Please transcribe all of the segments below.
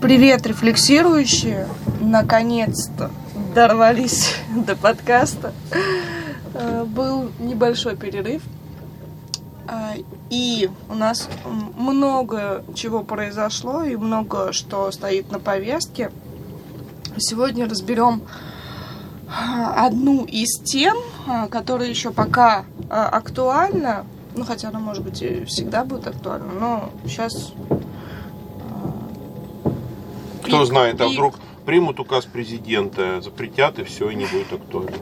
Привет, рефлексирующие! Наконец-то дорвались до подкаста. Э, был небольшой перерыв. А, и у нас много чего произошло и много что стоит на повестке. Сегодня разберем а, одну из тем, которая еще пока актуальна. Ну, хотя она, может быть, и всегда будет актуальна, но сейчас кто знает, а вдруг примут указ президента, запретят и все, и не будет актуально.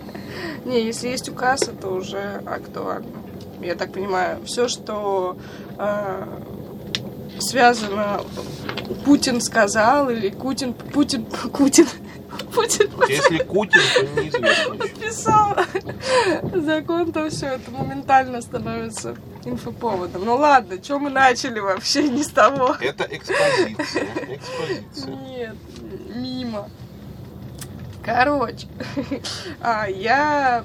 Не, если есть указ, это уже актуально. Я так понимаю, все, что э, связано Путин сказал или Кутин, Путин, Кутин, Путин, Если Кутин, то неизвестно. Подписал закон, то все это моментально становится инфоповодом. Ну ладно, что мы начали вообще не с того. Это экспозиция. экспозиция. Нет, мимо. Короче, а, я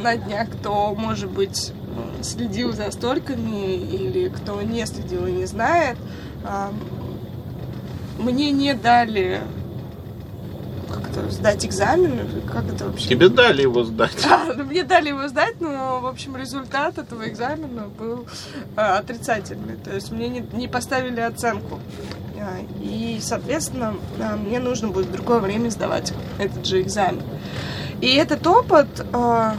на днях, кто, может быть, следил за стольками или кто не следил и не знает, а, мне не дали как-то сдать экзамен, как это вообще? Тебе дали его сдать. А, ну, мне дали его сдать, но, в общем, результат этого экзамена был а, отрицательный. То есть мне не, не поставили оценку. А, и, соответственно, а, мне нужно будет в другое время сдавать этот же экзамен. И этот опыт, а,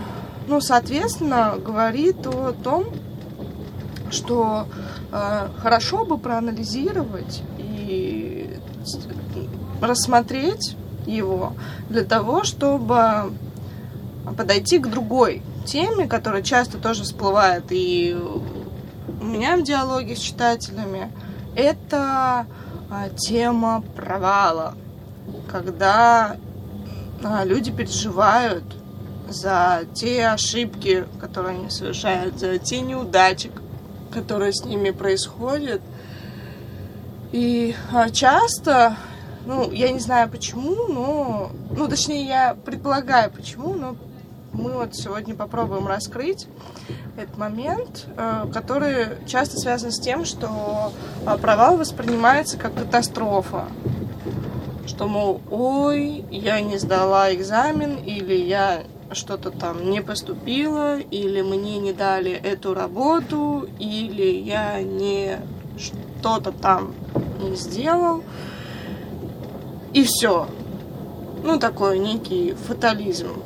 ну, соответственно, говорит о том, что а, хорошо бы проанализировать и рассмотреть его для того, чтобы подойти к другой теме, которая часто тоже всплывает и у меня в диалоге с читателями. Это а, тема провала, когда а, люди переживают за те ошибки, которые они совершают, за те неудачи, которые с ними происходят. И а, часто ну, я не знаю почему, но... Ну, точнее, я предполагаю почему, но мы вот сегодня попробуем раскрыть этот момент, э, который часто связан с тем, что э, провал воспринимается как катастрофа. Что, мол, ой, я не сдала экзамен, или я что-то там не поступила, или мне не дали эту работу, или я не что-то там не сделал. И все. Ну, такой некий фатализм.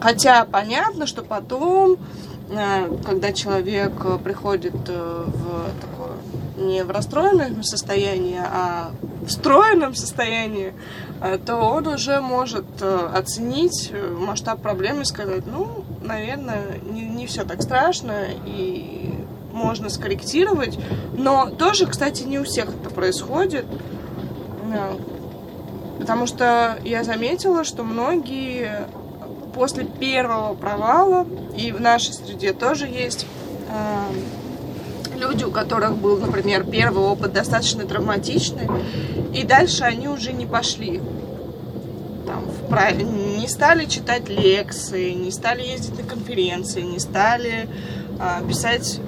Хотя понятно, что потом, э, когда человек приходит э, в такое не в расстроенном состоянии, а в встроенном состоянии, э, то он уже может оценить масштаб проблемы и сказать, ну, наверное, не, не все так страшно, и можно скорректировать. Но тоже, кстати, не у всех это происходит. Потому что я заметила, что многие после первого провала, и в нашей среде тоже есть э, люди, у которых был, например, первый опыт достаточно травматичный, и дальше они уже не пошли. Там, в, не стали читать лекции, не стали ездить на конференции, не стали э, писать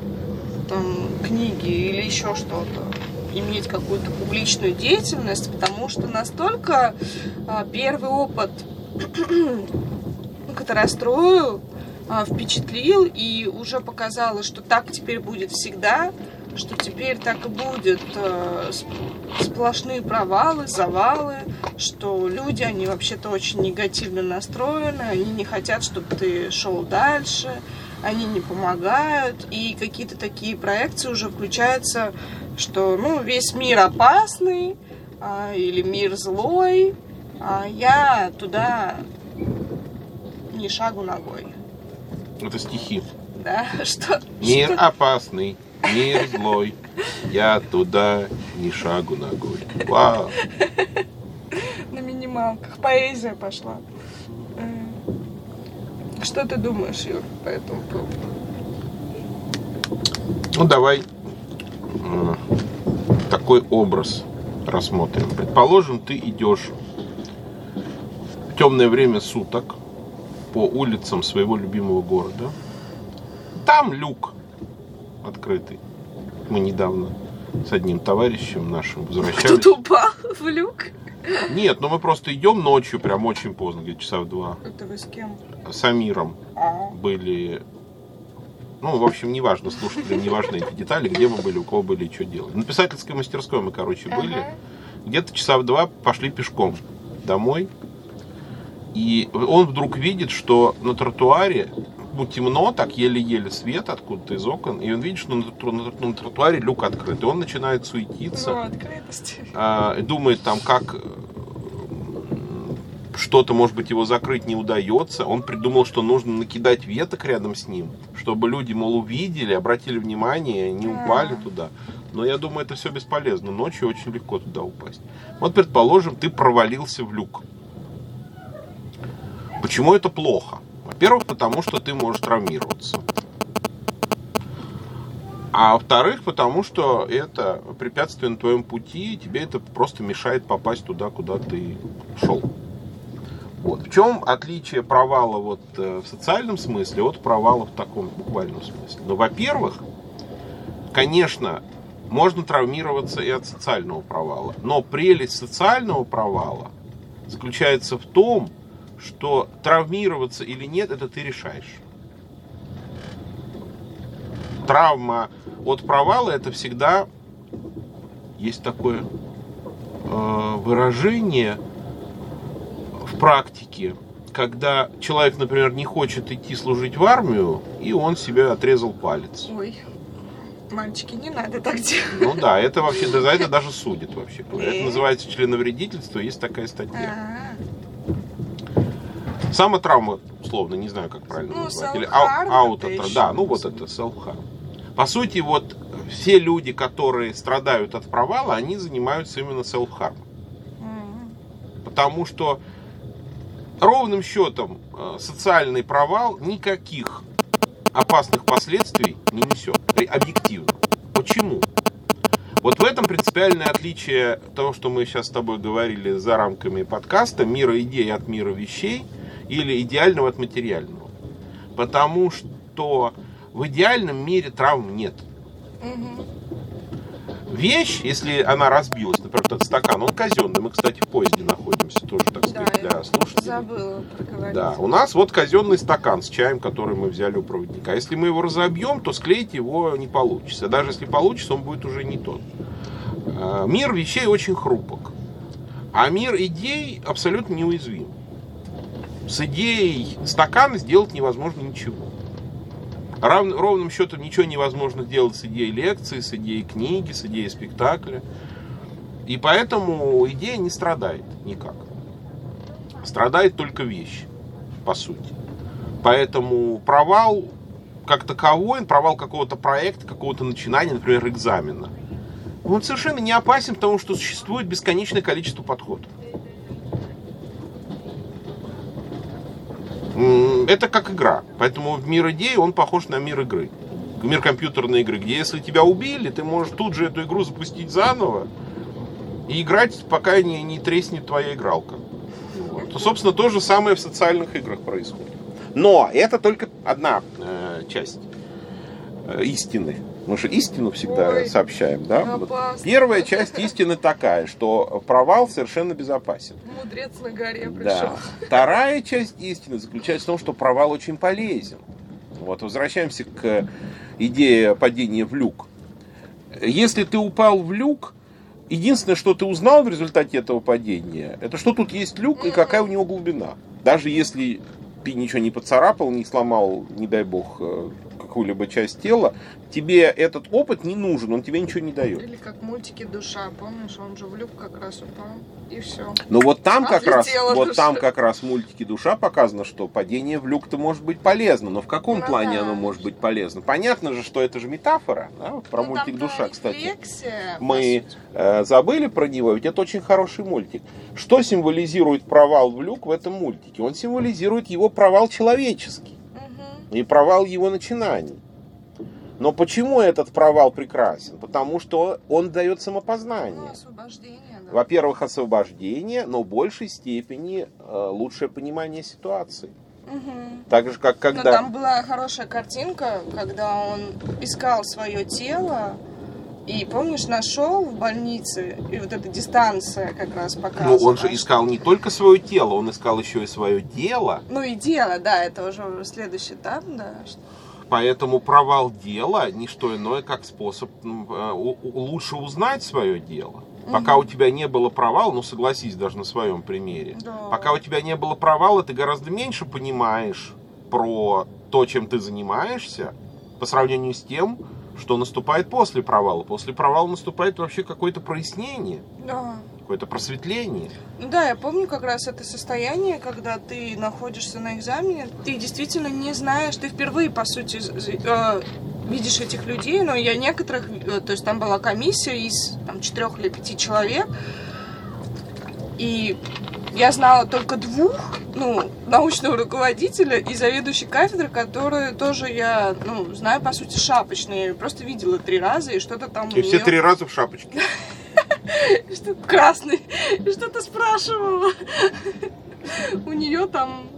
там, книги или еще что-то иметь какую-то публичную деятельность, потому что настолько а, первый опыт как-то расстроил, а, впечатлил и уже показало, что так теперь будет всегда, что теперь так и будет а, сплошные провалы, завалы, что люди, они вообще-то очень негативно настроены, они не хотят, чтобы ты шел дальше, они не помогают, и какие-то такие проекции уже включаются что ну, весь мир опасный а, или мир злой, а я туда ни шагу ногой. Это стихи. Да, что? Мир что? опасный, мир злой, я туда ни шагу ногой. Вау! На минималках. Поэзия пошла. Что ты думаешь, Юр, по этому поводу? Ну, давай такой образ рассмотрим. Предположим, ты идешь в темное время суток по улицам своего любимого города. Там люк открытый. Мы недавно с одним товарищем нашим возвращались. Кто-то упал в люк. Нет, ну мы просто идем ночью, прям очень поздно, где-то часа в два. Это вы с кем? С Амиром А, были... Ну, в общем, неважно, слушателям не важны эти детали, где мы были, у кого были и что делали. На писательской мастерской мы, короче, были. Ага. Где-то часа в два пошли пешком домой. И он вдруг видит, что на тротуаре ну, темно, так еле-еле свет откуда-то из окон, и он видит, что на, троту- на троту- на тротуаре люк открыт. И он начинает суетиться. Ну. А, думает там, как что-то, может быть, его закрыть не удается. Он придумал, что нужно накидать веток рядом с ним, чтобы люди, мол, увидели, обратили внимание, не упали туда. Но я думаю, это все бесполезно. Ночью очень легко туда упасть. Вот, предположим, ты провалился в люк. Почему это плохо? Во-первых, потому что ты можешь травмироваться. А во-вторых, потому что это препятствие на твоем пути, и тебе это просто мешает попасть туда, куда ты шел. Вот. В чем отличие провала вот, э, в социальном смысле от провала в таком буквальном смысле? Ну, во-первых, конечно, можно травмироваться и от социального провала. Но прелесть социального провала заключается в том, что травмироваться или нет, это ты решаешь. Травма от провала это всегда есть такое э, выражение в практике, когда человек, например, не хочет идти служить в армию, и он себе отрезал палец. Ой, мальчики, не надо так делать. Ну да, это вообще за это даже судят вообще. Это называется членовредительство, есть такая статья. А, Самотравма, условно, не знаю, как правильно Ну, назвать. Или ау- это аутотра- еще Да, ну вот это self-harm. По сути, вот все люди, которые страдают от провала, они занимаются именно self-harm. м, Потому что ровным счетом э, социальный провал никаких опасных последствий не несет. Объективно. Почему? Вот в этом принципиальное отличие того, что мы сейчас с тобой говорили за рамками подкаста, мира идей от мира вещей или идеального от материального. Потому что в идеальном мире травм нет. мгм. Вещь, если она разбилась, например, этот стакан, он казенный. Мы, кстати, в поезде находимся тоже, так Да, сказать, я для слушателей. забыла проговорить. Да, у нас вот казенный стакан с чаем, который мы взяли у проводника. Если мы его разобьем, то склеить его не получится. Даже если получится, он будет уже не тот. Э, Мир вещей очень хрупок. А мир идей абсолютно неуязвим. С идеей стакана сделать невозможно ничего. Рав- ровным счетом ничего невозможно сделать с идеей лекции, с идеей книги, с идеей спектакля. И поэтому идея не страдает никак. Страдает только вещь, по сути. Поэтому провал как таковой, провал какого-то проекта, какого-то начинания, например, экзамена, он совершенно не опасен, потому что существует бесконечное количество подходов. Это как игра. Поэтому в мир идей он похож на мир игры. Мир компьютерной игры, где если тебя убили, ты можешь тут же эту игру запустить заново и играть, пока не, не треснет твоя игралка. То, собственно, то же самое в социальных играх происходит. Но это только одна э, часть истины. Мы же истину всегда Ой, сообщаем, да? Вот. Первая часть истины такая, что провал совершенно безопасен. Мудрец на горе пришел. Да. Вторая часть истины заключается в том, что провал очень полезен. Вот возвращаемся к идее падения в люк. Если ты упал в люк, единственное, что ты узнал в результате этого падения, это что тут есть люк и какая у него глубина. Даже если ты ничего не поцарапал, не сломал, не дай бог, э, какую-либо часть тела, тебе этот опыт не нужен, он тебе ничего не дает. Или как мультики «Душа», помнишь, он же в люк как раз упал, и все. Ну вот там как раз, Отлетела вот душа. там как раз в мультике душа показано, что падение в люк-то может быть полезно, но в каком Ну плане да. оно может быть полезно? Понятно же, что это же метафора, да? вот про мультик душа, кстати. Мы э, забыли про него, ведь это очень хороший мультик. Что символизирует провал в люк в этом мультике? Он символизирует его провал человеческий и провал его начинаний. Но почему этот провал прекрасен? Потому что он дает Ну, самопознание. да. Во-первых, освобождение, но в большей степени э, лучшее понимание ситуации. Мгм. Так же, как Но когда... там была хорошая картинка, когда он искал свое тело, И помнишь, нашел в больнице, и вот эта дистанция как раз Ну, показывала. он же искал не только свое тело, он искал еще и свое дело. Ну и дело, да, это уже следующий этап, да. Поэтому провал дела не что иное, как способ м, э, лучше узнать свое дело. Пока у тебя не было провала, ну согласись даже на своем примере, Да. пока у тебя не было провала, ты гораздо меньше понимаешь про то, чем ты занимаешься, по сравнению с тем, что наступает после провала. После провала наступает вообще какое-то прояснение, Да. какое-то просветление. Ну да, я помню как раз это состояние, когда ты находишься на экзамене, ты действительно не знаешь, ты впервые, по сути, э, видишь этих людей, но я некоторых, э, то есть там была комиссия из там, четырех или пяти человек, и я знала только двух, ну, научного руководителя и заведующей кафедры, которые тоже я, ну, знаю, по сути, шапочные. Я просто видела три раза, и что-то там И все три раза в шапочке. что красный, что-то спрашивала. У нее там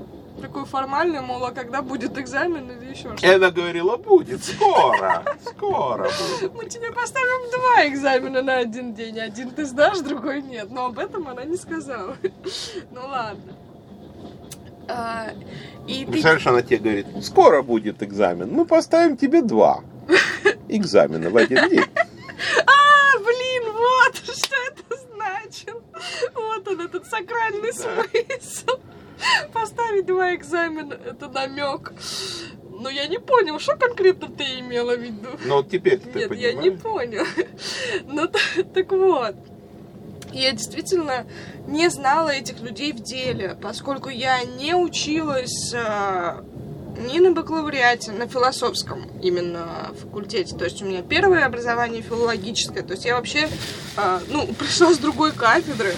такое формальное, мол, а когда будет экзамен или еще что-то. она говорила, будет скоро, скоро будет. Мы тебе поставим два экзамена на один день. Один ты сдашь, другой нет. Но об этом она не сказала. Ну ладно. А, И ты Представляешь, она тебе говорит, скоро будет экзамен, мы поставим тебе два экзамена в один день. А, блин, вот что это значит. Вот он, этот сакральный смысл. Поставить два экзамена, это намек. Но я не понял, что конкретно ты имела в виду. Вот теперь ты Нет, я не понимаешь. понял. Ну, так вот. Я действительно не знала этих людей в деле, поскольку я не училась э, ни на бакалавриате, на философском именно факультете. То есть у меня первое образование филологическое. То есть я вообще, э, ну, пришла с другой кафедры.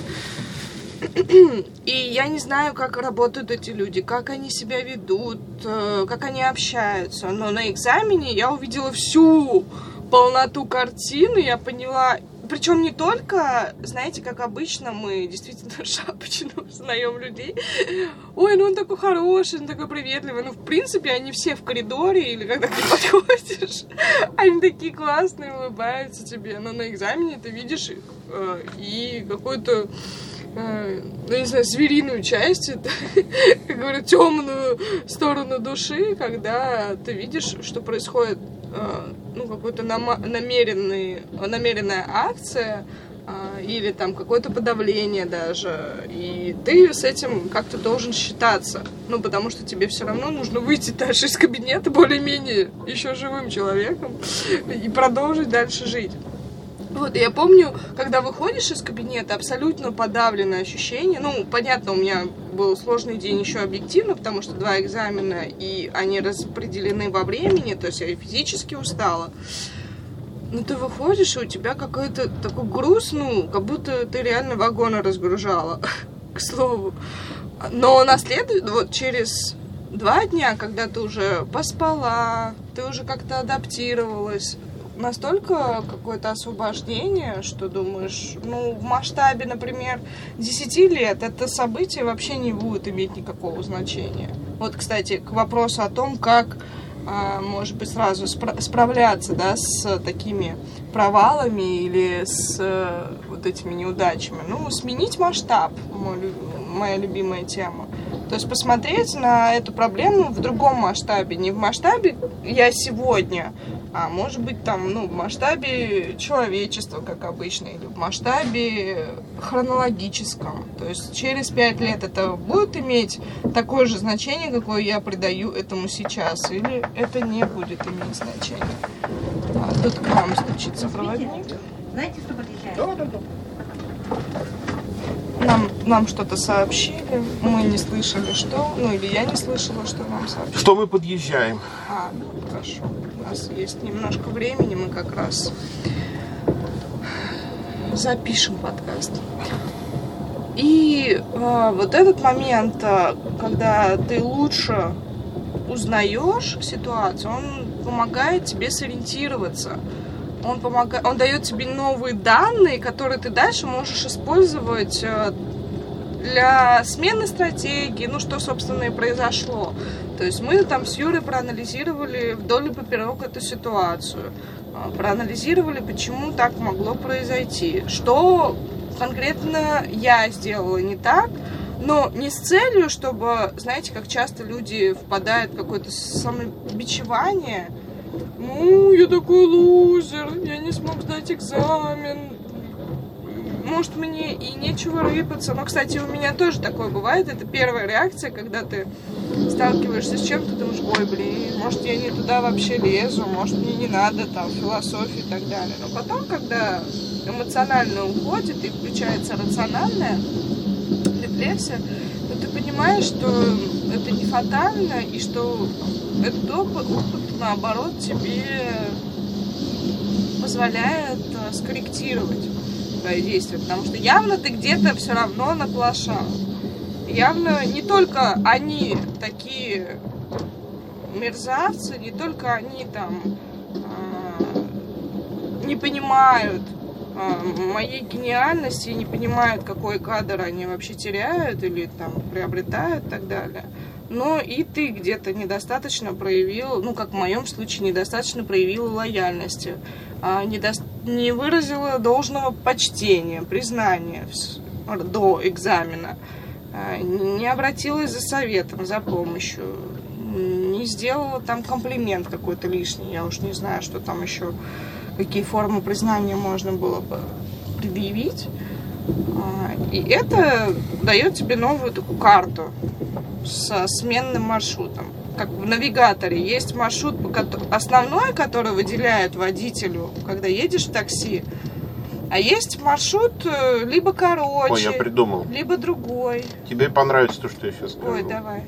И я не знаю, как работают эти люди, как они себя ведут, э, как они общаются. Но на экзамене я увидела всю полноту картины, я поняла. Причем не только, знаете, как обычно, мы действительно шапочно узнаем людей. Ой, ну он такой хороший, он такой приветливый. Ну, в принципе, они все в коридоре или когда ты подходишь, они такие классные, улыбаются тебе. Но на экзамене ты видишь их э, и какой-то э, ну, не знаю, звериную часть, это, как говорят, темную сторону души, когда ты видишь, что происходит, э, ну, какой-то намеренный, намеренная акция, э, или там какое-то подавление даже, и ты с этим как-то должен считаться, ну, потому что тебе все равно нужно выйти дальше из кабинета более-менее еще живым человеком и продолжить дальше жить. Вот, и я помню, когда выходишь из кабинета, абсолютно подавленное ощущение. Ну, понятно, у меня был сложный день еще объективно, потому что два экзамена, и они распределены во времени, то есть я и физически устала. Но ты выходишь, и у тебя какой-то такой груз, ну, как будто ты реально вагоны разгружала, к слову. Но на след- вот через два дня, когда ты уже поспала, ты уже как-то адаптировалась, настолько какое-то освобождение, что думаешь, ну, в масштабе, например, 10 лет это событие вообще не будет иметь никакого значения. Вот, кстати, к вопросу о том, как, а, может быть, сразу спра- справляться, да, с такими провалами или с э, вот этими неудачами. Ну, сменить масштаб, мой моя любимая тема. То есть посмотреть на эту проблему в другом масштабе. Не в масштабе я сегодня, а может быть там, ну, в масштабе человечества, как обычно, или в масштабе хронологическом. То есть через пять лет это будет иметь такое же значение, какое я придаю этому сейчас, или это не будет иметь значения. А, тут к нам стучится проводник. Знаете, что подъезжает? Нам, нам что-то сообщили, мы не слышали, что, ну или я не слышала, что нам сообщили. Что мы подъезжаем? А, ну хорошо. У нас есть немножко времени, мы как раз запишем подкаст. И а, вот этот момент, а, когда ты лучше узнаешь ситуацию, он помогает тебе сориентироваться. Он, помогает, он дает тебе новые данные, которые ты дальше можешь использовать э, для смены стратегии, ну что, собственно, и произошло. То есть мы там с Юрой проанализировали вдоль и поперек эту ситуацию. а, проанализировали, почему так могло произойти. Что конкретно я сделала не так, но не с целью, чтобы, знаете, как часто люди впадают в какое-то самобичевание. Ну, я такой лузер, я не смог сдать экзамен, может, мне и нечего рыпаться. Но, кстати, у меня тоже такое бывает. Это первая реакция, когда ты сталкиваешься с чем-то, думаешь, ой, блин, может, я не туда вообще лезу, может, мне не надо там философии и так далее. Но потом, когда эмоционально уходит и включается рациональная рефлексия, ты понимаешь, что это не фатально, и что этот опыт, опыт наоборот, тебе позволяет э, скорректировать свои действия, потому что явно ты где-то все равно наплошал. Явно не только они такие мерзавцы, не только они там э, не понимают моей гениальности, не понимают, какой кадр они вообще теряют или там приобретают и так далее. Но и ты где-то недостаточно проявил, ну, как в моем случае, недостаточно проявил лояльности. А, не, не выразила должного почтения, признания до экзамена, а, не обратилась за советом, за помощью, не сделала там комплимент какой-то лишний, я уж не знаю, что там еще, какие формы признания можно было бы предъявить. А, и это дает тебе новую такую карту со сменным маршрутом как в навигаторе, есть маршрут основной, который выделяет водителю, когда едешь в такси, а есть маршрут э, либо короче, Ой, я придумал. либо другой. Тебе понравится то, что я сейчас скажу. Ой, давай.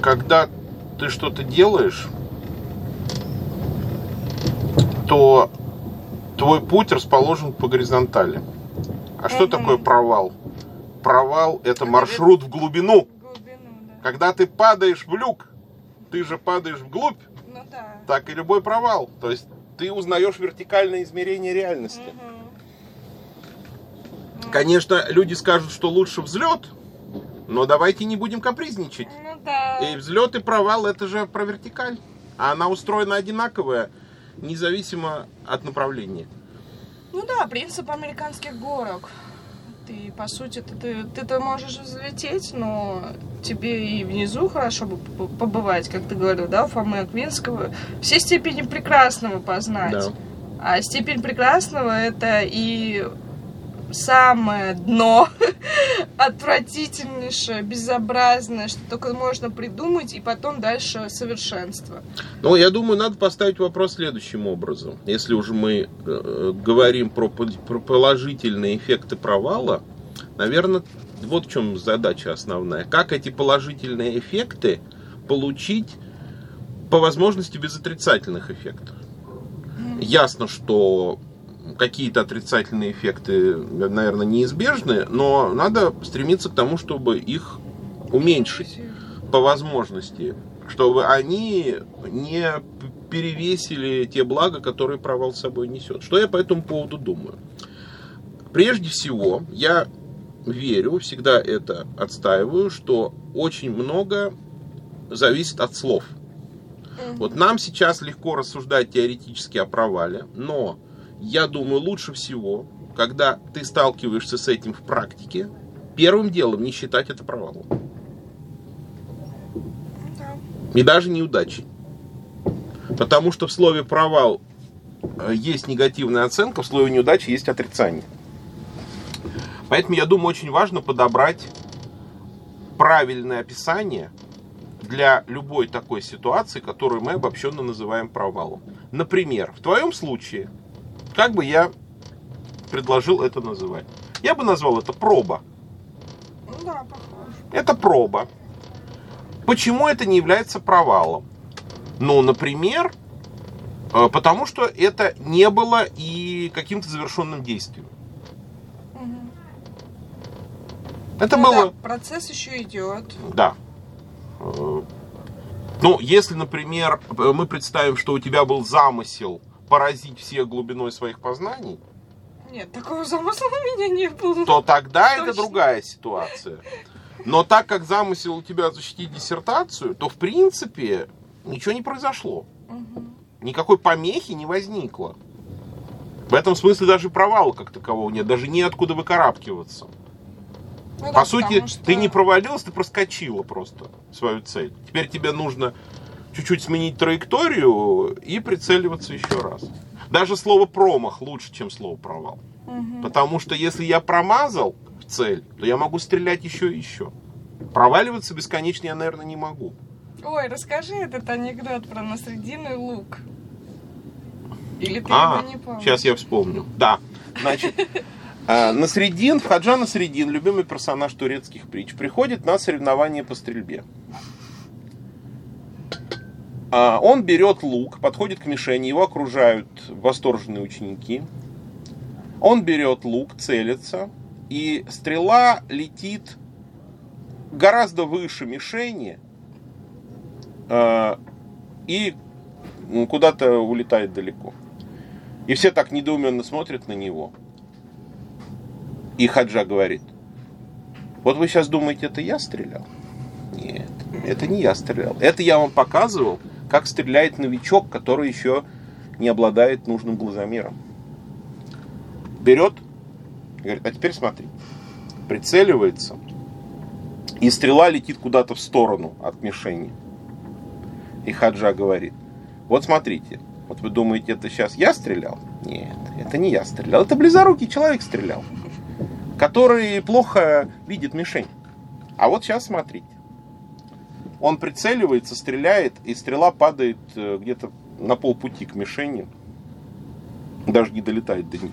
Когда ты что-то делаешь, то твой путь расположен по горизонтали. А что такое провал? Провал это маршрут в глубину. Глубину, да. Когда ты падаешь в люк, ты же падаешь вглубь, Ну да. так и любой провал. То есть ты узнаешь вертикальное измерение реальности. Мгм. Конечно, люди скажут, что лучше взлет, но давайте не будем капризничать. Ну да. И взлет и провал это же про вертикаль. А она устроена одинаковая, независимо от направления. Ну да, принцип американских горок. Ты, по сути, ты, ты, ты-то можешь взлететь, но тебе и внизу хорошо бы побывать, как ты говорил, да, у Фомы Аквинского. Все степени прекрасного познать. Да. А степень прекрасного это и самое дно, отвратительнейшее, безобразное, что только можно придумать, и потом дальше совершенство. Но я думаю, надо поставить вопрос следующим образом. Если уже мы э, говорим про, про положительные эффекты провала, наверное, вот в чем задача основная. Как эти положительные эффекты получить по возможности без отрицательных эффектов? Ясно, что какие-то отрицательные эффекты, наверное, неизбежны, но надо стремиться к тому, чтобы их уменьшить по возможности, чтобы они не перевесили те блага, которые провал с собой несет. Что я по этому поводу думаю? Прежде всего, я верю, всегда это отстаиваю, что очень много зависит от слов. Вот нам сейчас легко рассуждать теоретически о провале, но я думаю, лучше всего, когда ты сталкиваешься с этим в практике, первым делом не считать это провалом. И даже неудачей. Потому что в слове провал э, есть негативная оценка, в слове неудачи есть отрицание. Поэтому я думаю, очень важно подобрать правильное описание для любой такой ситуации, которую мы обобщенно называем провалом. Например, в твоем случае, как бы я предложил это называть? Я бы назвал это проба. Ну да, похоже. Это проба. Почему это не является провалом? Ну, например, э, потому что это не было и каким-то завершенным действием. Это Ну было... да, процесс еще идет. Да. Э, Ну, если, например, э, мы представим, что у тебя был замысел поразить всех глубиной своих познаний, Нет, такого замысла у меня не было. то тогда это Точно. другая ситуация. Но так как замысел у тебя защитить диссертацию, то в принципе ничего не произошло. Никакой помехи не возникло. В этом смысле даже провала как такового нет, даже неоткуда выкарабкиваться. Ну По да, сути, что- ты не провалилась, ты проскочила просто свою цель. Теперь тебе нужно чуть-чуть сменить траекторию и прицеливаться еще раз. Даже слово промах лучше, чем слово провал. Мгм. Потому что если я промазал в цель, то я могу стрелять еще и еще. Проваливаться бесконечно я, наверное, не могу. Ой, расскажи этот анекдот про насрединый лук. Или ты А, его не помнишь? сейчас я вспомню. Да, значит, э, Насредин, Хаджа Насредин, любимый персонаж турецких притч, приходит на соревнования по стрельбе. А, Он берет лук, подходит к мишени, его окружают восторженные ученики. Он берет лук, целится, и стрела летит гораздо выше мишени э, и м, куда-то улетает далеко. И все так недоуменно смотрят на него. И Хаджа говорит, вот вы сейчас думаете, это я стрелял? Нет, это не я стрелял. Это я вам показывал, как стреляет новичок, который еще не обладает нужным глазомером. Берет, говорит, а теперь смотри. Прицеливается, и стрела летит куда-то в сторону от мишени. И Хаджа говорит, вот смотрите, вот вы думаете, это сейчас я стрелял? Нет, это не я стрелял, это близорукий человек стрелял, который плохо видит мишень. А вот сейчас смотрите. Он прицеливается, стреляет, и стрела падает э, где-то на полпути к мишени. Даже не долетает до нее.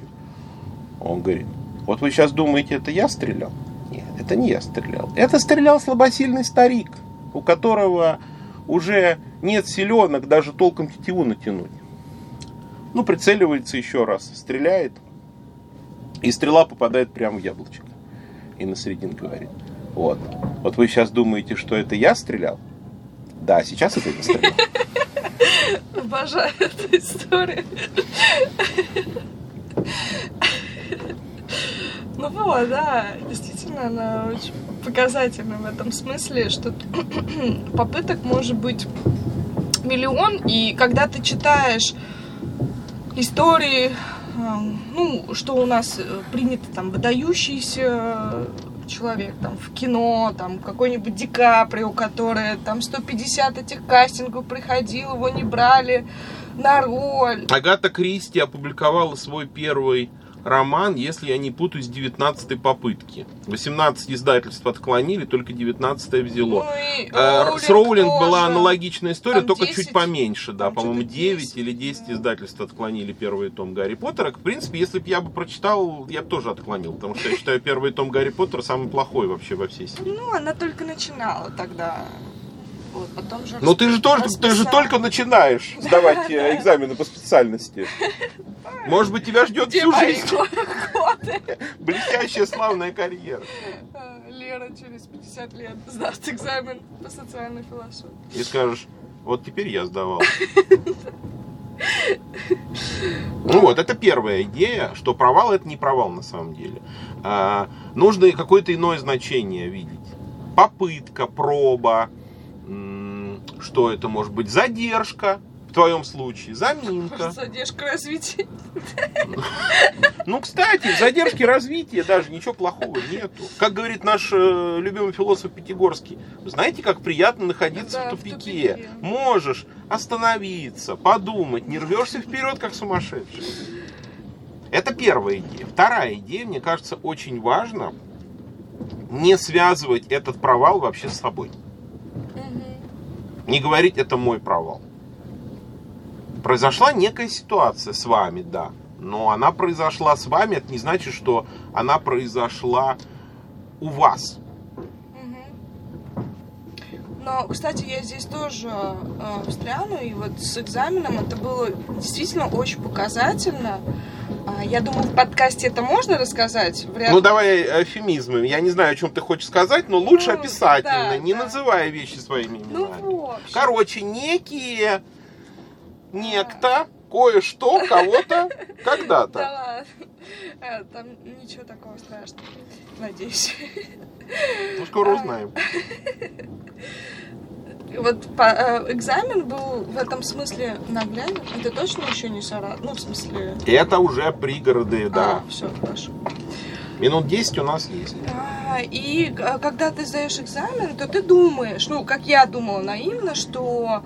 Он говорит, вот вы сейчас думаете, это я стрелял? Нет, это не я стрелял. Это стрелял слабосильный старик, у которого уже нет селенок даже толком тетиву натянуть. Ну, прицеливается еще раз, стреляет, и стрела попадает прямо в яблочко. И на середин говорит, вот, вот вы сейчас думаете, что это я стрелял? Да, сейчас это я стрелял. Обожаю эту историю. Ну вот, да, действительно, она очень показательна в этом смысле, что попыток может быть миллион, и когда ты читаешь истории, эм, ну, что у нас э, принято там выдающийся человек там в кино, там какой-нибудь Ди Каприо, который там 150 этих кастингов приходил, его не брали на роль. Агата Кристи опубликовала свой первый роман, если я не путаюсь, с 19 попытки. 18 издательств отклонили, только 19 взяло. Ну и Э, С Роулинг была тоже. аналогичная история, Там только 10, чуть поменьше, да, по-моему, что-то 9 10, или 10 да. издательств отклонили первый том Гарри Поттера. В принципе, если бы я бы прочитал, я бы тоже отклонил, потому что я считаю первый том Гарри Поттера самый плохой вообще во всей серии. Ну, она только начинала тогда. Вот, потом же Но ты же тоже, ты же только начинаешь сдавать э, экзамены по специальности. Может быть, тебя ждет всю жизнь блестящая славная карьера. Э, Лера через 50 лет сдаст экзамен по социальной философии. И скажешь, вот теперь я сдавал. Ну вот, это первая идея, что провал это не провал на самом деле. А, нужно какое-то иное значение видеть. Попытка, проба, что это может быть, задержка, в твоем случае, заминка. Задержка развития. Ну, кстати, в задержке развития даже ничего плохого нету. Как говорит наш э, любимый философ Пятигорский, знаете, как приятно находиться Да, в в тупике. тупике. Можешь остановиться, подумать, не рвешься вперед, как сумасшедший. Это первая идея. Вторая идея, мне кажется, очень важно не связывать этот провал вообще с собой. Не говорить, это мой провал. Произошла некая ситуация с вами, да. Но она произошла с вами, это не значит, что она произошла у вас. Но, кстати, я здесь тоже э, встряну, и вот с экзаменом это было действительно очень показательно. А, я думаю, в подкасте это можно рассказать. Вряд Ну давай эфемизмы. Я не знаю, о чем ты хочешь сказать, но лучше Ну, описательно, да, не да. называя вещи своими Ну, именами. в общем. Короче, некие, некто, кое-что, кого-то, Да когда-то. ладно. Э, Там ничего такого страшного. Надеюсь. Ну, скоро А. узнаем. Вот по, э, экзамен был в этом смысле нагляден. Это точно еще не Саратов? Ну, в смысле... Это уже пригороды, да. А, все, хорошо. Минут 10 у нас есть. А, И э, когда ты сдаешь экзамен, то ты думаешь, ну, как я думала наивно, что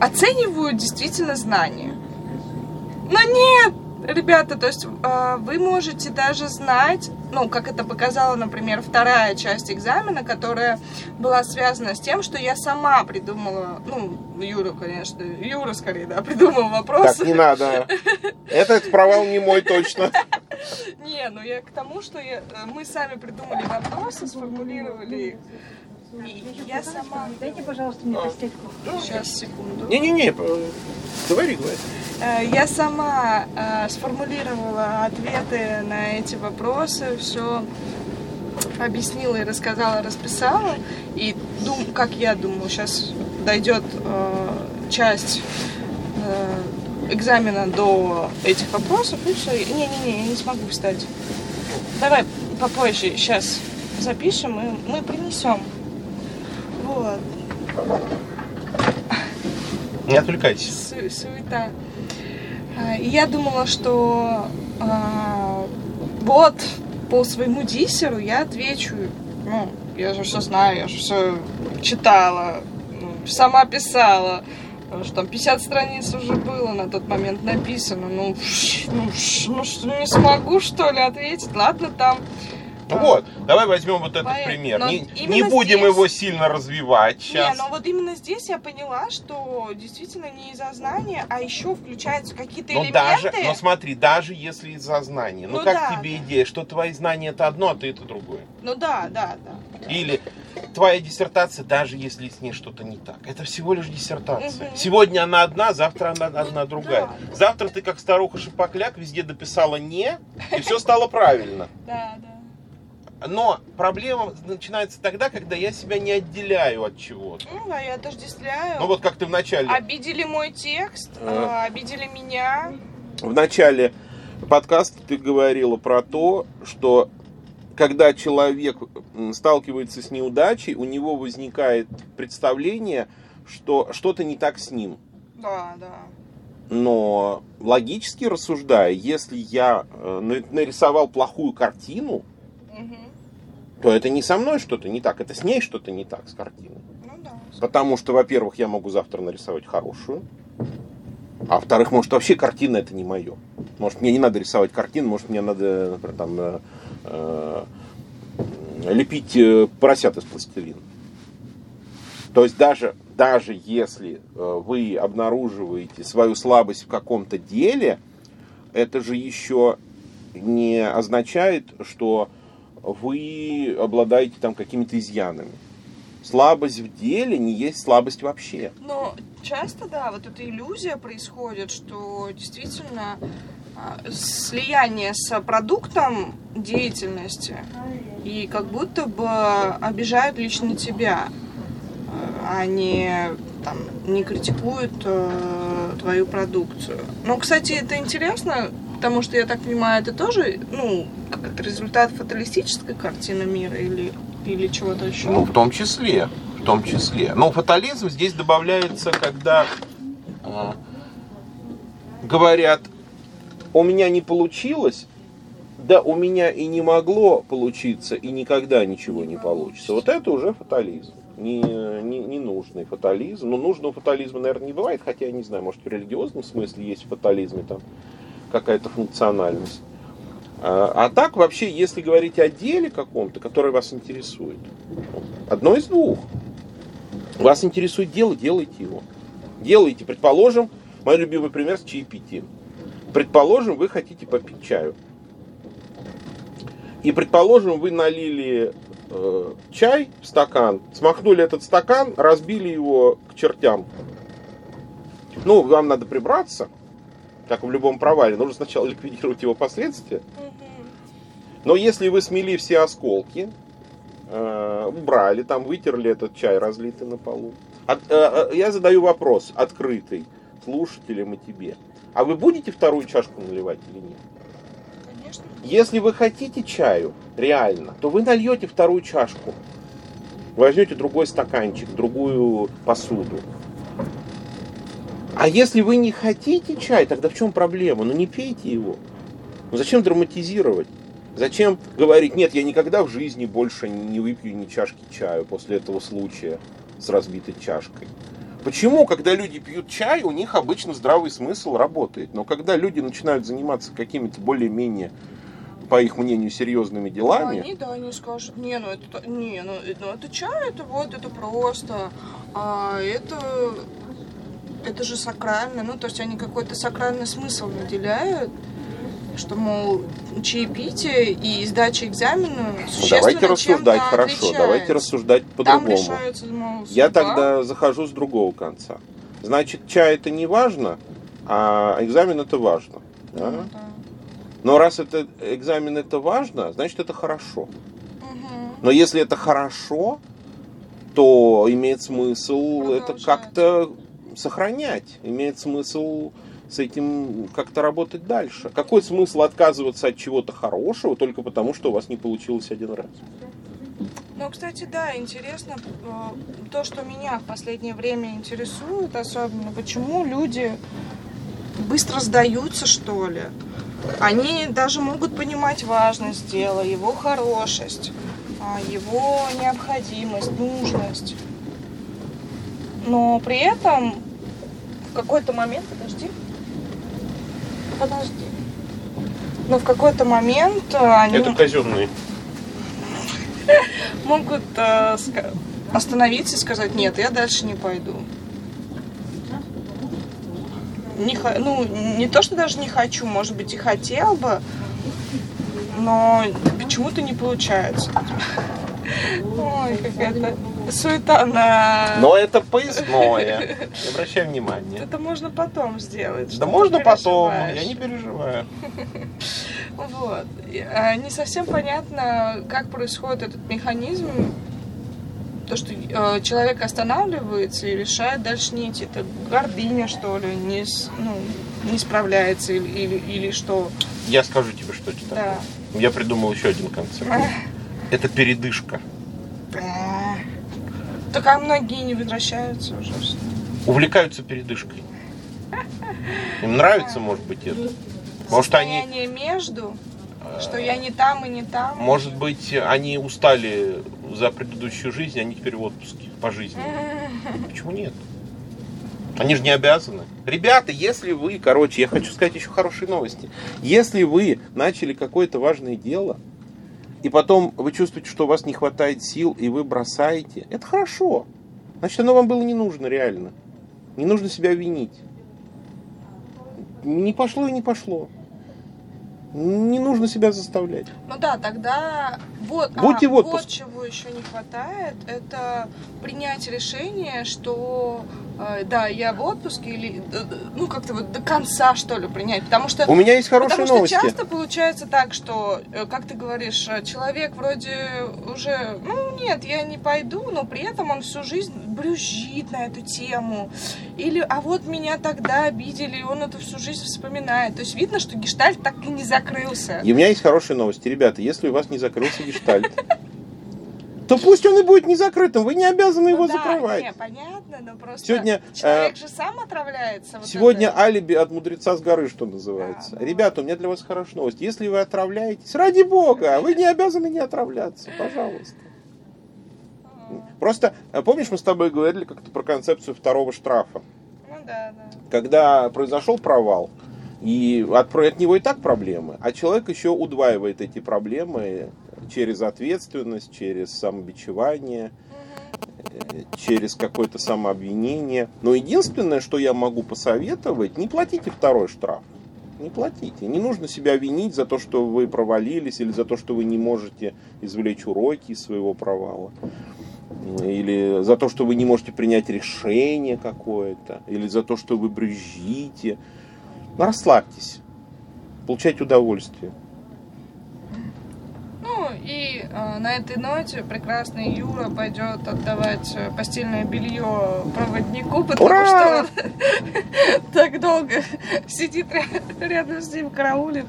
оценивают действительно знания. Но нет, ребята, то есть э, вы можете даже знать, ну, как это показала, например, вторая часть экзамена, которая была связана с тем, что я сама придумала, ну, Юра, конечно, Юра скорее, да, придумал вопросы. Так, не надо. Этот провал не мой точно. Не, ну я к тому, что я- э, мы сами придумали вопросы, сформулировали их. Я сама... Дайте, пожалуйста, мне постельку. Сейчас, секунду. Не-не-не, говори, говори. Э, Я сама э, сформулировала ответы на эти вопросы, все объяснила и рассказала, расписала. И дум, как я думаю, сейчас дойдет э, часть э, экзамена до этих вопросов, и все. Не-не-не, я не смогу встать. Давай попозже, сейчас запишем, и мы принесем. Не отвлекайся. Су- суета. А, я думала, что а, вот по своему диссеру я отвечу. Ну, я же все знаю, я же все читала, ну, сама писала. Что там 50 страниц уже было на тот момент написано. Ну, ну, ну что, не смогу, что ли, ответить? Ладно, там. Ну вот, давай возьмем вот этот Поэт. пример. Но Не, не будем здесь- его сильно развивать Не, сейчас. но вот именно здесь я поняла, что действительно не из-за знания, а еще включаются какие-то Ну элементы. даже, но смотри, даже если из-за знаний. Ну, Ну как да, тебе да. идея, что твои знания это одно, а ты это другое? Ну да, да, да. Или твоя диссертация, даже если с ней что-то не так. Это всего лишь диссертация. Мгм. Сегодня она одна, завтра она одна Ну, другая. да. Завтра ты как старуха Шипокляк везде дописала «не», и все стало правильно. Да, да. Но проблема начинается тогда, когда я себя не отделяю от чего-то. Ну да, я отождествляю. Ну вот как ты вначале... Обидели мой текст, А. обидели меня. В начале подкаста ты говорила про то, что когда человек сталкивается с неудачей, у него возникает представление, что что-то не так с ним. Да, да. Но логически рассуждая, если я э, на- нарисовал плохую картину. То это не со мной что-то не так, это с ней что-то не так с картиной. Ну да. Потому что, во-первых, я могу завтра нарисовать хорошую, а во-вторых, может, вообще картина это не мое. Может, мне не надо рисовать картину, может, мне надо, например, там, э, э, лепить э, поросят из пластилина. То есть даже, даже если э, вы обнаруживаете свою слабость в каком-то деле, это же еще не означает, что вы обладаете там какими-то изъянами. Слабость в деле не есть слабость вообще. Но часто, да, вот эта иллюзия происходит, что действительно а, слияние с продуктом деятельности и как будто бы обижают лично тебя, а не, там, не критикуют э, твою продукцию. Ну, кстати, это интересно, потому что, я так понимаю, это тоже, ну, результат фаталистической картины мира или, или чего-то еще? Ну, в том числе. В том числе. Но фатализм здесь добавляется, когда а, говорят, у меня не получилось, да у меня и не могло получиться, и никогда ничего не получится. Вот это уже фатализм. Не, не, не нужный фатализм. Ну, нужного фатализма, наверное, не бывает, хотя я не знаю, может, в религиозном смысле есть в фатализме там какая-то функциональность. А, а так вообще, если говорить о деле каком-то, которое вас интересует, одно из двух. Вас интересует дело, делайте его. Делайте, предположим, мой любимый пример с чаепитием. Предположим, вы хотите попить чаю. И предположим, вы налили э, чай в стакан, смахнули этот стакан, разбили его к чертям. Ну, вам надо прибраться, как в любом провале, нужно сначала ликвидировать его последствия. Но если вы смели все осколки, э, убрали, там вытерли этот чай, разлитый на полу. От- э, э, я задаю вопрос открытый слушателям и тебе. А вы будете вторую чашку наливать или нет? Конечно. Если вы хотите чаю, реально, то вы нальете вторую чашку. возьмете другой стаканчик, другую посуду. А если вы не хотите чай, тогда в чем проблема? Ну не пейте его. Ну зачем драматизировать? Зачем говорить, нет, я никогда в жизни больше не выпью ни чашки чаю после этого случая с разбитой чашкой? Почему, когда люди пьют чай, у них обычно здравый смысл работает, но когда люди начинают заниматься какими-то более-менее по их мнению, серьезными делами. Они, да, они скажут, не, ну это, не, ну, ну это чай, это вот, это просто, а это, это же сакрально, ну, то есть они какой-то сакральный смысл наделяют, что, мол, чаепитие и сдача экзамена существенно Давайте рассуждать, хорошо, отличается. давайте рассуждать по-другому. Я тогда захожу с другого конца. Значит, чай это не важно, а экзамен это важно. да? Ну, да. Но раз это экзамен это важно, значит это хорошо. Мгм. Но если это хорошо, то имеет смысл это Продолжать. как-то сохранять, имеет смысл с этим как-то работать дальше. Какой смысл отказываться от чего-то хорошего только потому, что у вас не получилось один раз? Ну, кстати, да, интересно э, то, что меня в последнее время интересует, особенно почему люди быстро сдаются, что ли. Они даже могут понимать важность дела, его хорошесть, а, его необходимость, нужность. Но при этом в какой-то момент, подожди, подожди. Но в какой-то момент э, они казенный. могут э, остановиться и сказать, нет, я дальше не пойду. Не, ну, не то, что даже не хочу, может быть, и хотел бы, но почему-то не получается. Ой, какая-то суета на... Но это поясное. Не обращай внимания. Это можно потом сделать. Да можно потом, я не переживаю. Вот. А, Не совсем понятно, как происходит этот механизм. То, что э, человек останавливается и решает дальше не идти. Это гордыня, что ли, не, ну, не справляется или, или, или что. Я скажу тебе, что это такое. Да. Я придумал еще один концепт. Это передышка. Так а многие не возвращаются уже. Увлекаются передышкой. Им нравится, может быть, это. Может, они, между, что я не там и не там. может быть, они устали за предыдущую жизнь, они теперь в отпуске по жизни. Почему нет? Они же не обязаны. Ребята, если вы, короче, я хочу сказать еще хорошие новости. Если вы начали какое-то важное дело, и потом вы чувствуете, что у вас не хватает сил, и вы бросаете, это хорошо. Значит, оно вам было не нужно реально. Не нужно себя винить. Не пошло и не пошло. Не нужно себя заставлять. Ну да, тогда вот, Будьте а, в отпуске. вот чего еще не хватает, это принять решение, что да, я в отпуске или э, э, ну как-то вот до конца что ли принять, потому что У меня есть хорошие Потому что новости. часто получается так, что, э, как ты говоришь, человек вроде уже, ну нет, я не пойду, но при этом он всю жизнь брюзжит на эту тему. Или, а вот меня тогда обидели, и он это всю жизнь вспоминает. То есть видно, что гештальт так и не закрылся. И у меня есть хорошие новости. Ребята, если у вас не закрылся гештальт, то пусть он и будет не закрытым. Вы не обязаны его Ну да, закрывать. Не, понятно, но просто Сегодня, человек э, же сам отравляется. вот Сегодня это. алиби от мудреца с горы, что называется. Да, ну. Ребята, у меня для вас хорошая новость. Если вы отравляетесь, ради бога, вы не обязаны не отравляться. Пожалуйста. Просто, э, помнишь, мы с тобой говорили как-то про концепцию второго штрафа? Ну да, да. когда произошел провал, и от, от него и так проблемы, а человек еще удваивает эти проблемы через ответственность, через самобичевание, э, через какое-то самообвинение. Но единственное, что я могу посоветовать, не платите второй штраф. Не платите. Не нужно себя винить за то, что вы провалились, или за то, что вы не можете извлечь уроки из своего провала. Или за то, что вы не можете принять решение какое-то. Или за то, что вы брюзжите. Расслабьтесь. Получайте удовольствие. И э, на этой ноте прекрасный Юра пойдет отдавать э, постельное белье проводнику, потому Ура! что он так долго сидит ря- рядом с ним, караулит.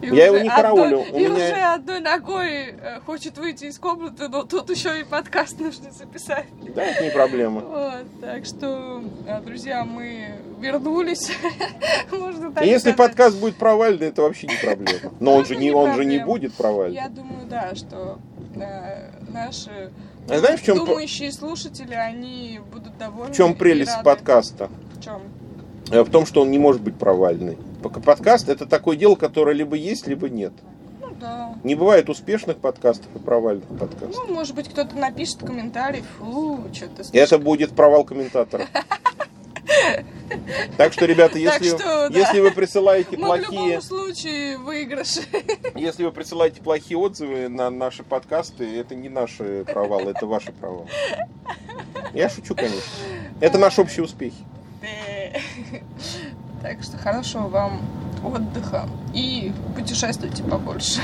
И Я его не караулю, одной- И меня- уже одной ногой э, хочет выйти из комнаты, но тут еще и подкаст нужно записать. Да, это не проблема. Вот, так что, э, друзья, мы вернулись. Можно так Если сказать. подкаст будет провальный, это вообще не проблема. Но он же не, он же не будет провальный. Я думаю, да, что э, наши А знаешь, в чем, думающие слушатели, они будут довольны. в чем прелесть подкаста? В чем? Э, В том, что он не может быть провальный. Подкаст это такое дело, которое либо есть, либо нет. Ну да. Не бывает успешных подкастов и провальных подкастов. Ну, может быть, кто-то напишет комментарий, фу, что-то это будет провал комментатора. Так что, ребята, если, что, да. если вы присылаете Мы в плохие, любом случае выигрыш. если вы присылаете плохие отзывы на наши подкасты, это не наши провалы, это ваши провалы. Я шучу, конечно. Это наши общие успехи. Э. Так что хорошего вам отдыха и путешествуйте побольше.